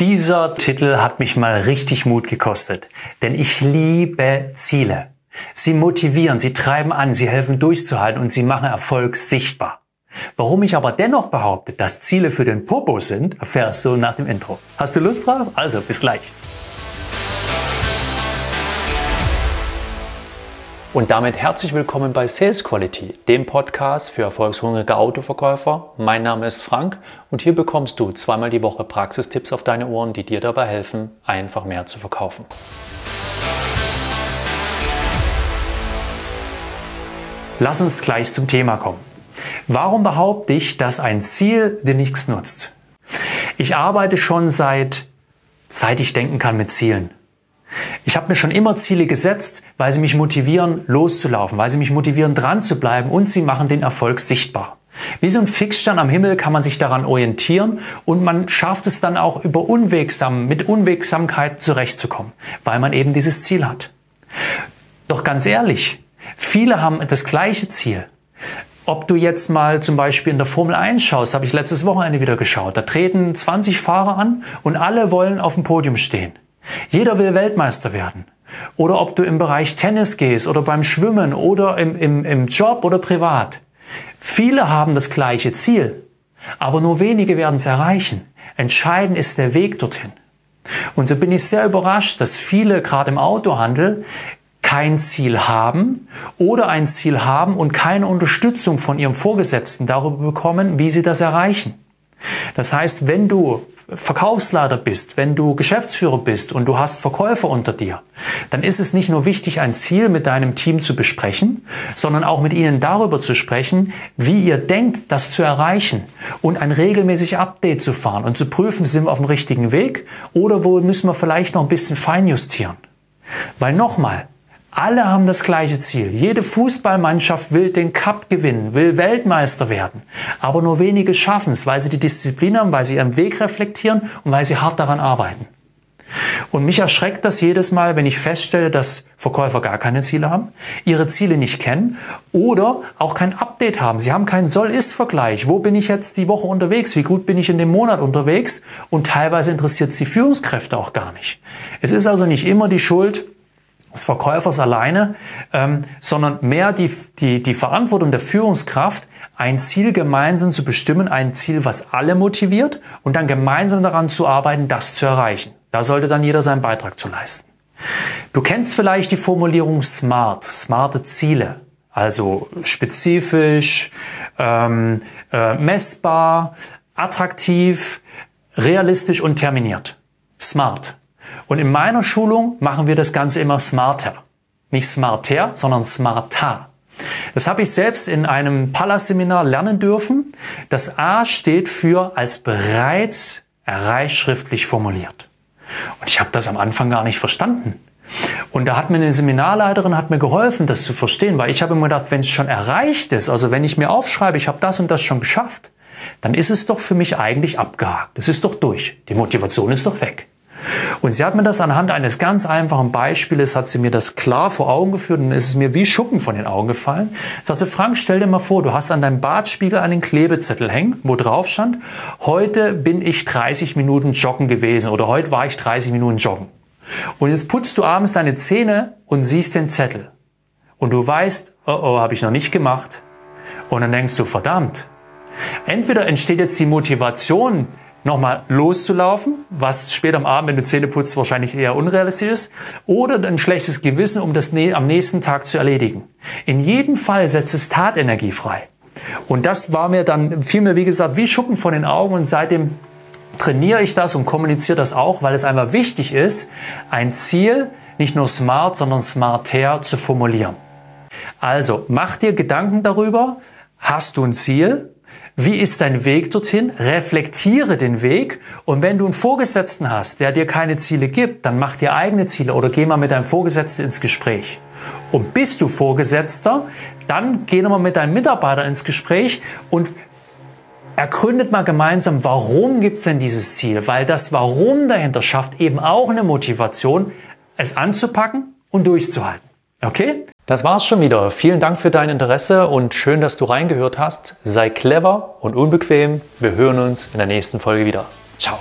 Dieser Titel hat mich mal richtig Mut gekostet, denn ich liebe Ziele. Sie motivieren, sie treiben an, sie helfen durchzuhalten und sie machen Erfolg sichtbar. Warum ich aber dennoch behaupte, dass Ziele für den Popo sind, erfährst du nach dem Intro. Hast du Lust drauf? Also bis gleich. Und damit herzlich willkommen bei Sales Quality, dem Podcast für erfolgshungrige Autoverkäufer. Mein Name ist Frank und hier bekommst du zweimal die Woche Praxistipps auf deine Ohren, die dir dabei helfen, einfach mehr zu verkaufen. Lass uns gleich zum Thema kommen. Warum behaupte ich, dass ein Ziel dir nichts nutzt? Ich arbeite schon seit, seit ich denken kann mit Zielen. Ich habe mir schon immer Ziele gesetzt, weil sie mich motivieren, loszulaufen, weil sie mich motivieren, dran zu bleiben und sie machen den Erfolg sichtbar. Wie so ein Fixstern am Himmel kann man sich daran orientieren und man schafft es dann auch über Unwegsam, mit Unwegsamkeit zurechtzukommen, weil man eben dieses Ziel hat. Doch ganz ehrlich, viele haben das gleiche Ziel. Ob du jetzt mal zum Beispiel in der Formel 1 schaust, habe ich letztes Wochenende wieder geschaut. Da treten 20 Fahrer an und alle wollen auf dem Podium stehen. Jeder will Weltmeister werden. Oder ob du im Bereich Tennis gehst oder beim Schwimmen oder im, im, im Job oder privat. Viele haben das gleiche Ziel, aber nur wenige werden es erreichen. Entscheidend ist der Weg dorthin. Und so bin ich sehr überrascht, dass viele gerade im Autohandel kein Ziel haben oder ein Ziel haben und keine Unterstützung von ihrem Vorgesetzten darüber bekommen, wie sie das erreichen. Das heißt, wenn du Verkaufsleiter bist, wenn du Geschäftsführer bist und du hast Verkäufer unter dir, dann ist es nicht nur wichtig, ein Ziel mit deinem Team zu besprechen, sondern auch mit ihnen darüber zu sprechen, wie ihr denkt, das zu erreichen und ein regelmäßig Update zu fahren und zu prüfen, sind wir auf dem richtigen Weg oder wo müssen wir vielleicht noch ein bisschen feinjustieren. Weil nochmal, alle haben das gleiche Ziel. Jede Fußballmannschaft will den Cup gewinnen, will Weltmeister werden. Aber nur wenige schaffen es, weil sie die Disziplin haben, weil sie ihren Weg reflektieren und weil sie hart daran arbeiten. Und mich erschreckt das jedes Mal, wenn ich feststelle, dass Verkäufer gar keine Ziele haben, ihre Ziele nicht kennen oder auch kein Update haben. Sie haben keinen Soll-Ist-Vergleich. Wo bin ich jetzt die Woche unterwegs? Wie gut bin ich in dem Monat unterwegs? Und teilweise interessiert es die Führungskräfte auch gar nicht. Es ist also nicht immer die Schuld des Verkäufers alleine, ähm, sondern mehr die, die, die Verantwortung der Führungskraft, ein Ziel gemeinsam zu bestimmen, ein Ziel, was alle motiviert und dann gemeinsam daran zu arbeiten, das zu erreichen. Da sollte dann jeder seinen Beitrag zu leisten. Du kennst vielleicht die Formulierung SMART, smarte Ziele, also spezifisch, ähm, äh, messbar, attraktiv, realistisch und terminiert. SMART. Und in meiner Schulung machen wir das Ganze immer smarter. Nicht smarter, sondern smarter. Das habe ich selbst in einem Pallas-Seminar lernen dürfen. Das A steht für als bereits erreicht schriftlich formuliert. Und ich habe das am Anfang gar nicht verstanden. Und da hat mir eine Seminarleiterin hat mir geholfen, das zu verstehen, weil ich habe immer gedacht, wenn es schon erreicht ist, also wenn ich mir aufschreibe, ich habe das und das schon geschafft, dann ist es doch für mich eigentlich abgehakt. Es ist doch durch. Die Motivation ist doch weg. Und sie hat mir das anhand eines ganz einfachen Beispieles, hat sie mir das klar vor Augen geführt und es ist mir wie Schuppen von den Augen gefallen. Sagt sie, Frank, stell dir mal vor, du hast an deinem Badspiegel einen Klebezettel hängen, wo drauf stand, heute bin ich 30 Minuten joggen gewesen oder heute war ich 30 Minuten joggen. Und jetzt putzt du abends deine Zähne und siehst den Zettel. Und du weißt, oh oh, habe ich noch nicht gemacht. Und dann denkst du, verdammt. Entweder entsteht jetzt die Motivation, nochmal loszulaufen, was später am Abend, wenn du Zähne putzt, wahrscheinlich eher unrealistisch ist, oder ein schlechtes Gewissen, um das am nächsten Tag zu erledigen. In jedem Fall setzt es Tatenergie frei. Und das war mir dann, fiel mir wie gesagt wie Schuppen von den Augen und seitdem trainiere ich das und kommuniziere das auch, weil es einfach wichtig ist, ein Ziel nicht nur smart, sondern smarter zu formulieren. Also mach dir Gedanken darüber, hast du ein Ziel, wie ist dein Weg dorthin? Reflektiere den Weg. Und wenn du einen Vorgesetzten hast, der dir keine Ziele gibt, dann mach dir eigene Ziele oder geh mal mit deinem Vorgesetzten ins Gespräch. Und bist du Vorgesetzter, dann geh nochmal mit deinem Mitarbeiter ins Gespräch und ergründet mal gemeinsam, warum gibt es denn dieses Ziel? Weil das Warum dahinter schafft eben auch eine Motivation, es anzupacken und durchzuhalten. Okay? Das war's schon wieder. Vielen Dank für dein Interesse und schön, dass du reingehört hast. Sei clever und unbequem. Wir hören uns in der nächsten Folge wieder. Ciao.